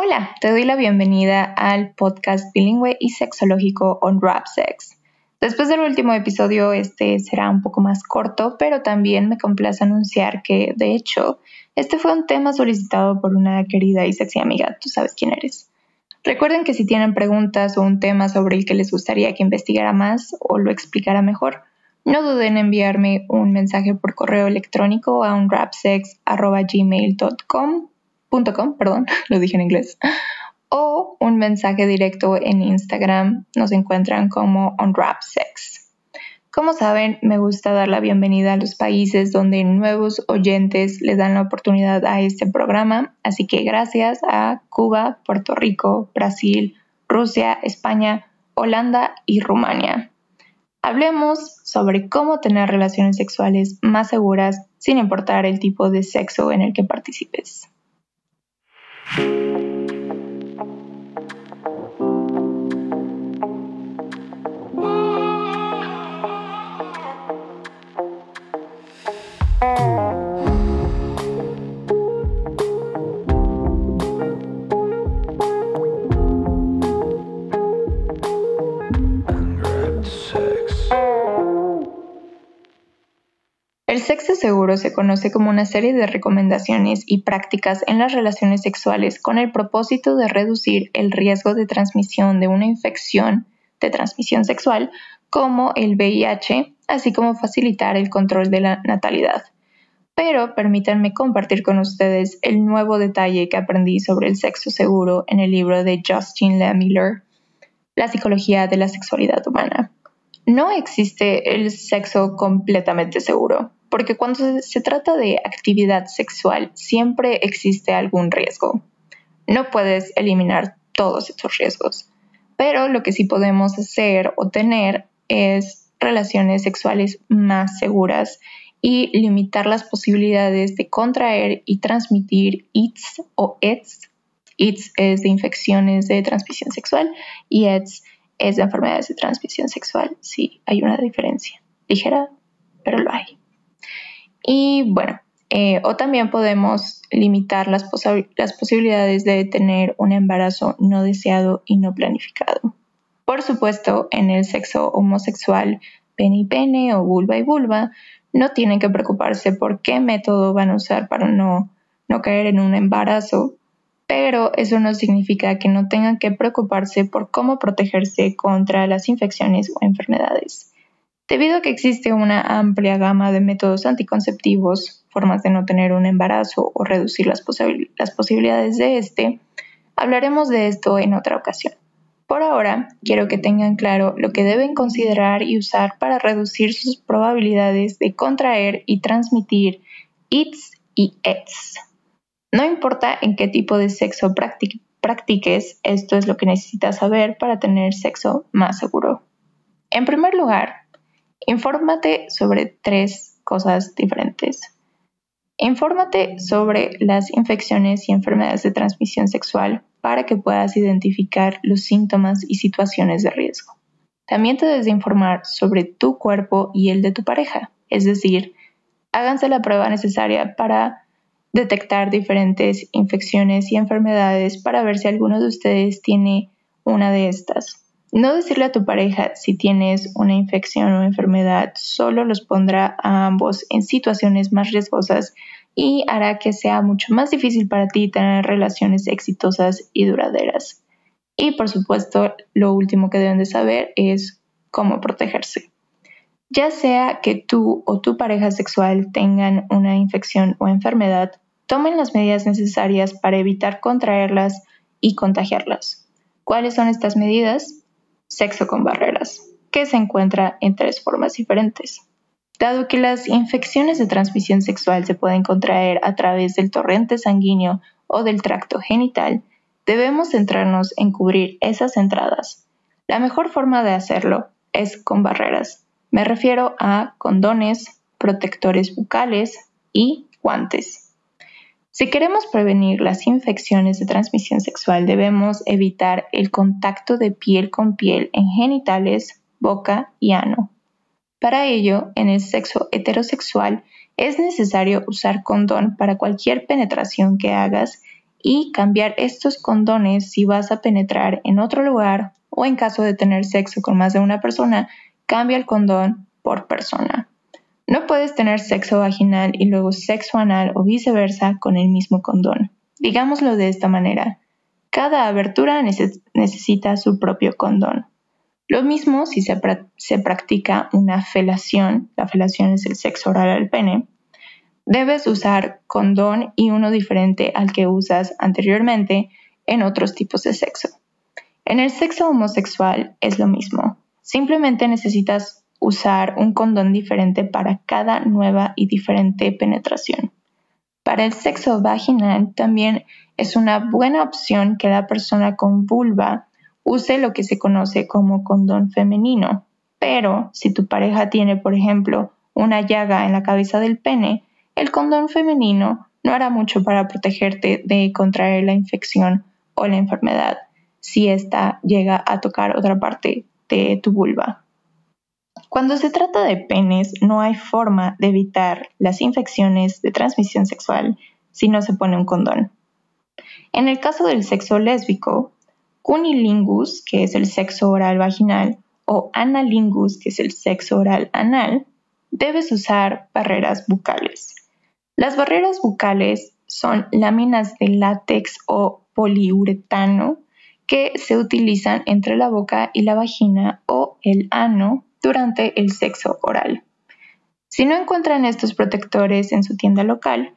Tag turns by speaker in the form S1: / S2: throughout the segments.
S1: Hola, te doy la bienvenida al podcast bilingüe y sexológico On Rap Sex. Después del último episodio, este será un poco más corto, pero también me complace anunciar que, de hecho, este fue un tema solicitado por una querida y sexy amiga, tú sabes quién eres. Recuerden que si tienen preguntas o un tema sobre el que les gustaría que investigara más o lo explicara mejor, no duden en enviarme un mensaje por correo electrónico a unrapsex.gmail.com perdón, lo dije en inglés, o un mensaje directo en Instagram. Nos encuentran como unwrapsex. Como saben, me gusta dar la bienvenida a los países donde nuevos oyentes le dan la oportunidad a este programa, así que gracias a Cuba, Puerto Rico, Brasil, Rusia, España, Holanda y Rumania. Hablemos sobre cómo tener relaciones sexuales más seguras sin importar el tipo de sexo en el que participes. El seguro se conoce como una serie de recomendaciones y prácticas en las relaciones sexuales con el propósito de reducir el riesgo de transmisión de una infección de transmisión sexual como el VIH, así como facilitar el control de la natalidad. Pero permítanme compartir con ustedes el nuevo detalle que aprendí sobre el sexo seguro en el libro de Justin Miller, La psicología de la sexualidad humana. No existe el sexo completamente seguro porque cuando se trata de actividad sexual siempre existe algún riesgo. No puedes eliminar todos estos riesgos, pero lo que sí podemos hacer o tener es relaciones sexuales más seguras y limitar las posibilidades de contraer y transmitir ITS o ETS. ITS es de infecciones de transmisión sexual y ETS es de enfermedades de transmisión sexual. Sí, hay una diferencia ligera, pero lo hay. Y bueno, eh, o también podemos limitar las, posibilidades de tener un embarazo no deseado y no planificado. Por supuesto, en el sexo homosexual, pene y pene o vulva y vulva, no tienen que preocuparse por qué método van a usar para no caer en un embarazo, pero eso no significa que no tengan que preocuparse por cómo protegerse contra las infecciones o enfermedades. Debido a que existe una amplia gama de métodos anticonceptivos, formas de no tener un embarazo o reducir las, posibilidades de este, hablaremos de esto en otra ocasión. Por ahora, quiero que tengan claro lo que deben considerar y usar para reducir sus probabilidades de contraer y transmitir ITS y ETS. No importa en qué tipo de sexo practiques, esto es lo que necesitas saber para tener sexo más seguro. En primer lugar, Infórmate sobre tres cosas diferentes. Infórmate sobre las infecciones y enfermedades de transmisión sexual para que puedas identificar los síntomas y situaciones de riesgo. También te debes informar sobre tu cuerpo y el de tu pareja, es decir, háganse la prueba necesaria para detectar diferentes infecciones y enfermedades para ver si alguno de ustedes tiene una de estas. No decirle a tu pareja si tienes una infección o enfermedad solo los pondrá a ambos en situaciones más riesgosas y hará que sea mucho más difícil para ti tener relaciones exitosas y duraderas. Y por supuesto, lo último que deben de saber es cómo protegerse. Ya sea que tú o tu pareja sexual tengan una infección o enfermedad, tomen las medidas necesarias para evitar contraerlas y contagiarlas. ¿Cuáles son estas medidas? Sexo con barreras, que se encuentra en tres formas diferentes. Dado que las infecciones de transmisión sexual se pueden contraer a través del torrente sanguíneo o del tracto genital, debemos centrarnos en cubrir esas entradas. La mejor forma de hacerlo es con barreras. Me refiero a condones, protectores bucales y guantes. Si queremos prevenir las infecciones de transmisión sexual, debemos evitar el contacto de piel con piel en genitales, boca y ano. Para ello, en el sexo heterosexual es necesario usar condón para cualquier penetración que hagas y cambiar estos condones si vas a penetrar en otro lugar o en caso de tener sexo con más de una persona, cambia el condón por persona. No puedes tener sexo vaginal y luego sexo anal o viceversa con el mismo condón. Digámoslo de esta manera. Cada abertura necesita su propio condón. Lo mismo si se, se, practica una felación, la felación es el sexo oral al pene, debes usar condón y uno diferente al que usas anteriormente en otros tipos de sexo. En el sexo homosexual es lo mismo. Simplemente necesitas usar un condón diferente para cada nueva y diferente penetración. Para el sexo vaginal también es una buena opción que la persona con vulva use lo que se conoce como condón femenino. Pero si tu pareja tiene, por ejemplo, una llaga en la cabeza del pene, el condón femenino no hará mucho para protegerte de contraer la infección o la enfermedad si ésta llega a tocar otra parte de tu vulva. Cuando se trata de penes, no hay forma de evitar las infecciones de transmisión sexual si no se pone un condón. En el caso del sexo lésbico, cunilingus, que es el sexo oral vaginal, o analingus, que es el sexo oral anal, debes usar barreras bucales. Las barreras bucales son láminas de látex o poliuretano que se utilizan entre la boca y la vagina o el ano durante el sexo oral. Si no encuentran estos protectores en su tienda local,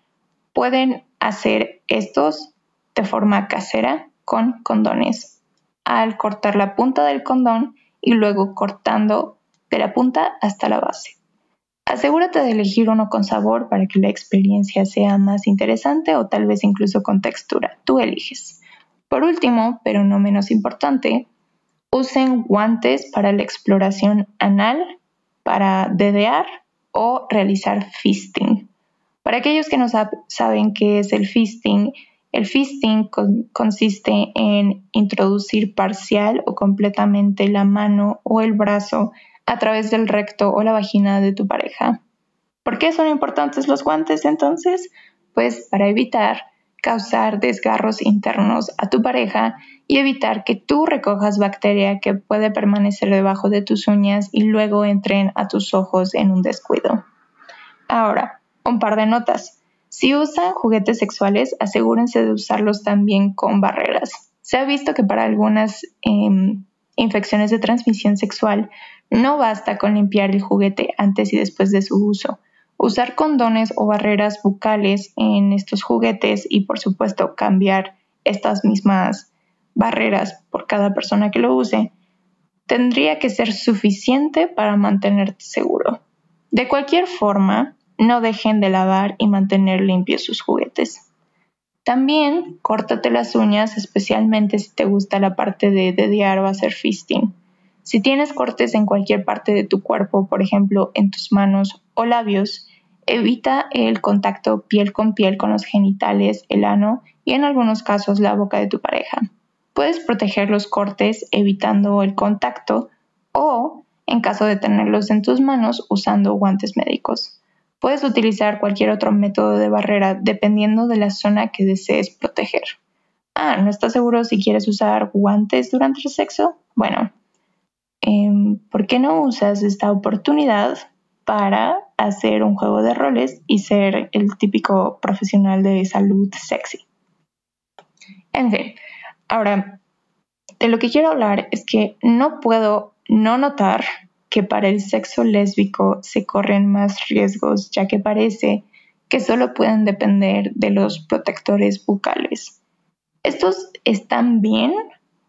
S1: pueden hacer estos de forma casera con condones. Al cortar la punta del condón y luego cortando de la punta hasta la base. Asegúrate de elegir uno con sabor para que la experiencia sea más interesante o tal vez incluso con textura. Tú eliges. Por último, pero no menos importante, usen guantes para la exploración anal, para dedear o realizar fisting. Para aquellos que no saben qué es el fisting, el fisting consiste en introducir parcial o completamente la mano o el brazo a través del recto o la vagina de tu pareja. ¿Por qué son importantes los guantes entonces? Pues para evitar causar desgarros internos a tu pareja y evitar que tú recojas bacteria que puede permanecer debajo de tus uñas y luego entren a tus ojos en un descuido. Ahora, un par de notas. Si usan juguetes sexuales, asegúrense de usarlos también con barreras. Se ha visto que para algunas em, infecciones de transmisión sexual no basta con limpiar el juguete antes y después de su uso usar condones o barreras bucales en estos juguetes y por supuesto cambiar estas mismas barreras por cada persona que lo use, tendría que ser suficiente para mantenerte seguro. De cualquier forma, no dejen de lavar y mantener limpios sus juguetes. También córtate las uñas, especialmente si te gusta la parte de dediar o hacer fisting. Si tienes cortes en cualquier parte de tu cuerpo, por ejemplo en tus manos o labios, Evita el contacto piel con piel con los genitales, el ano y en algunos casos la boca de tu pareja. Puedes proteger los cortes evitando el contacto o, en caso de tenerlos en tus manos, usando guantes médicos. Puedes utilizar cualquier otro método de barrera dependiendo de la zona que desees proteger. Ah, ¿no estás seguro si quieres usar guantes durante el sexo? Bueno, em, ¿por qué no usas esta oportunidad para hacer un juego de roles y ser el típico profesional de salud sexy. En fin, ahora, de lo que quiero hablar es que no puedo no notar que para el sexo lésbico se corren más riesgos, ya que parece que solo pueden depender de los protectores bucales. Estos están bien,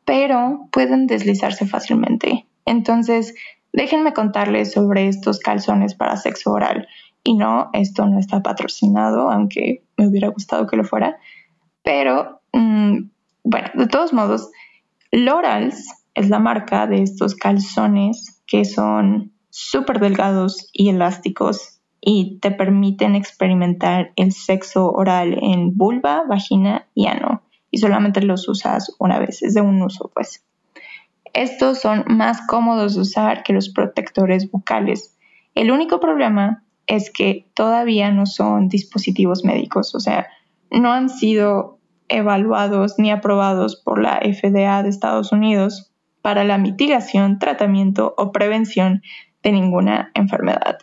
S1: pero pueden deslizarse fácilmente. Entonces, Déjenme contarles sobre estos calzones para sexo oral. Y no, esto no está patrocinado, aunque me hubiera gustado que lo fuera. Pero, mm, bueno, de todos modos, Lorals es la marca de estos calzones que son súper delgados y elásticos y te permiten experimentar el sexo oral en vulva, vagina y ano. Y solamente los usas una vez, es de un uso, pues. Estos son más cómodos de usar que los protectores bucales. El único problema es que todavía no son dispositivos médicos, o sea, no han sido evaluados ni aprobados por la FDA de Estados Unidos para la mitigación, tratamiento o prevención de ninguna enfermedad.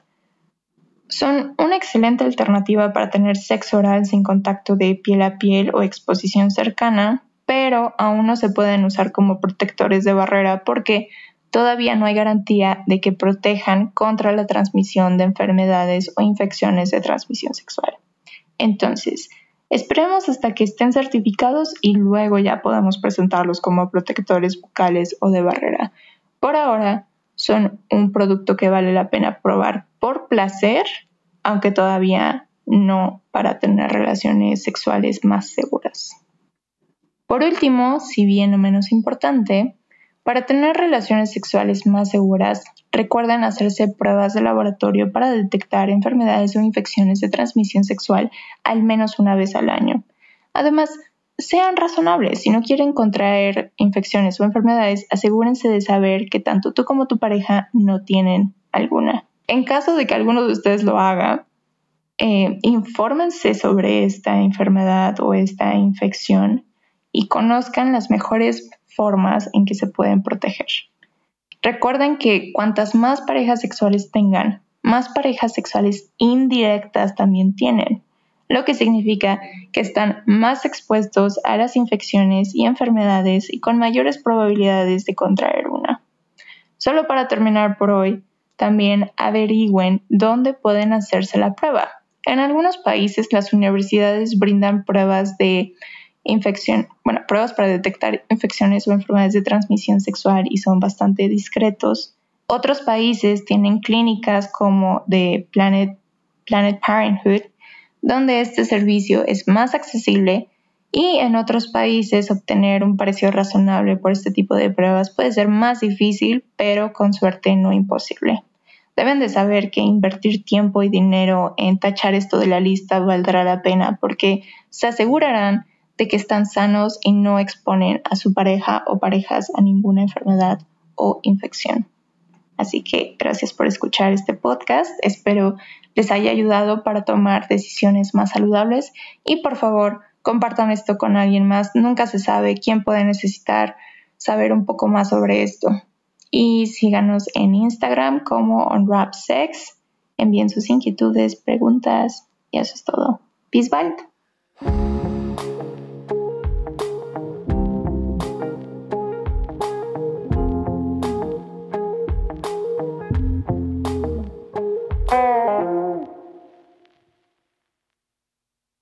S1: Son una excelente alternativa para tener sexo oral sin contacto de piel a piel o exposición cercana, pero aún no se pueden usar como protectores de barrera porque todavía no hay garantía de que protejan contra la transmisión de enfermedades o infecciones de transmisión sexual. Entonces, esperemos hasta que estén certificados y luego ya podamos presentarlos como protectores bucales o de barrera. Por ahora, son un producto que vale la pena probar por placer, aunque todavía no para tener relaciones sexuales más seguras. Por último, si bien no menos importante, para tener relaciones sexuales más seguras, recuerden hacerse pruebas de laboratorio para detectar enfermedades o infecciones de transmisión sexual al menos una vez al año. Además, sean razonables. Si no quieren contraer infecciones o enfermedades, asegúrense de saber que tanto tú como tu pareja no tienen alguna. En caso de que alguno de ustedes lo haga, eh, infórmense sobre esta enfermedad o esta infección y conozcan las mejores formas en que se pueden proteger. Recuerden que cuantas más parejas sexuales tengan, más parejas sexuales indirectas también tienen, lo que significa que están más expuestos a las infecciones y enfermedades y con mayores probabilidades de contraer una. Solo para terminar por hoy, también averigüen dónde pueden hacerse la prueba. En algunos países las universidades brindan pruebas de pruebas para detectar infecciones o enfermedades de transmisión sexual y son bastante discretos. Otros países tienen clínicas como de Planet, Planet Parenthood, donde este servicio es más accesible y en otros países obtener un precio razonable por este tipo de pruebas puede ser más difícil, pero con suerte no imposible. Deben de saber que invertir tiempo y dinero en tachar esto de la lista valdrá la pena porque se asegurarán de que están sanos y no exponen a su pareja o parejas a ninguna enfermedad o infección. Así que gracias por escuchar este podcast. Espero les haya ayudado para tomar decisiones más saludables y por favor compartan esto con alguien más. Nunca se sabe quién puede necesitar saber un poco más sobre esto. Y síganos en Instagram como UnwrapSex. Envíen sus inquietudes, preguntas y eso es todo. Peace, bye.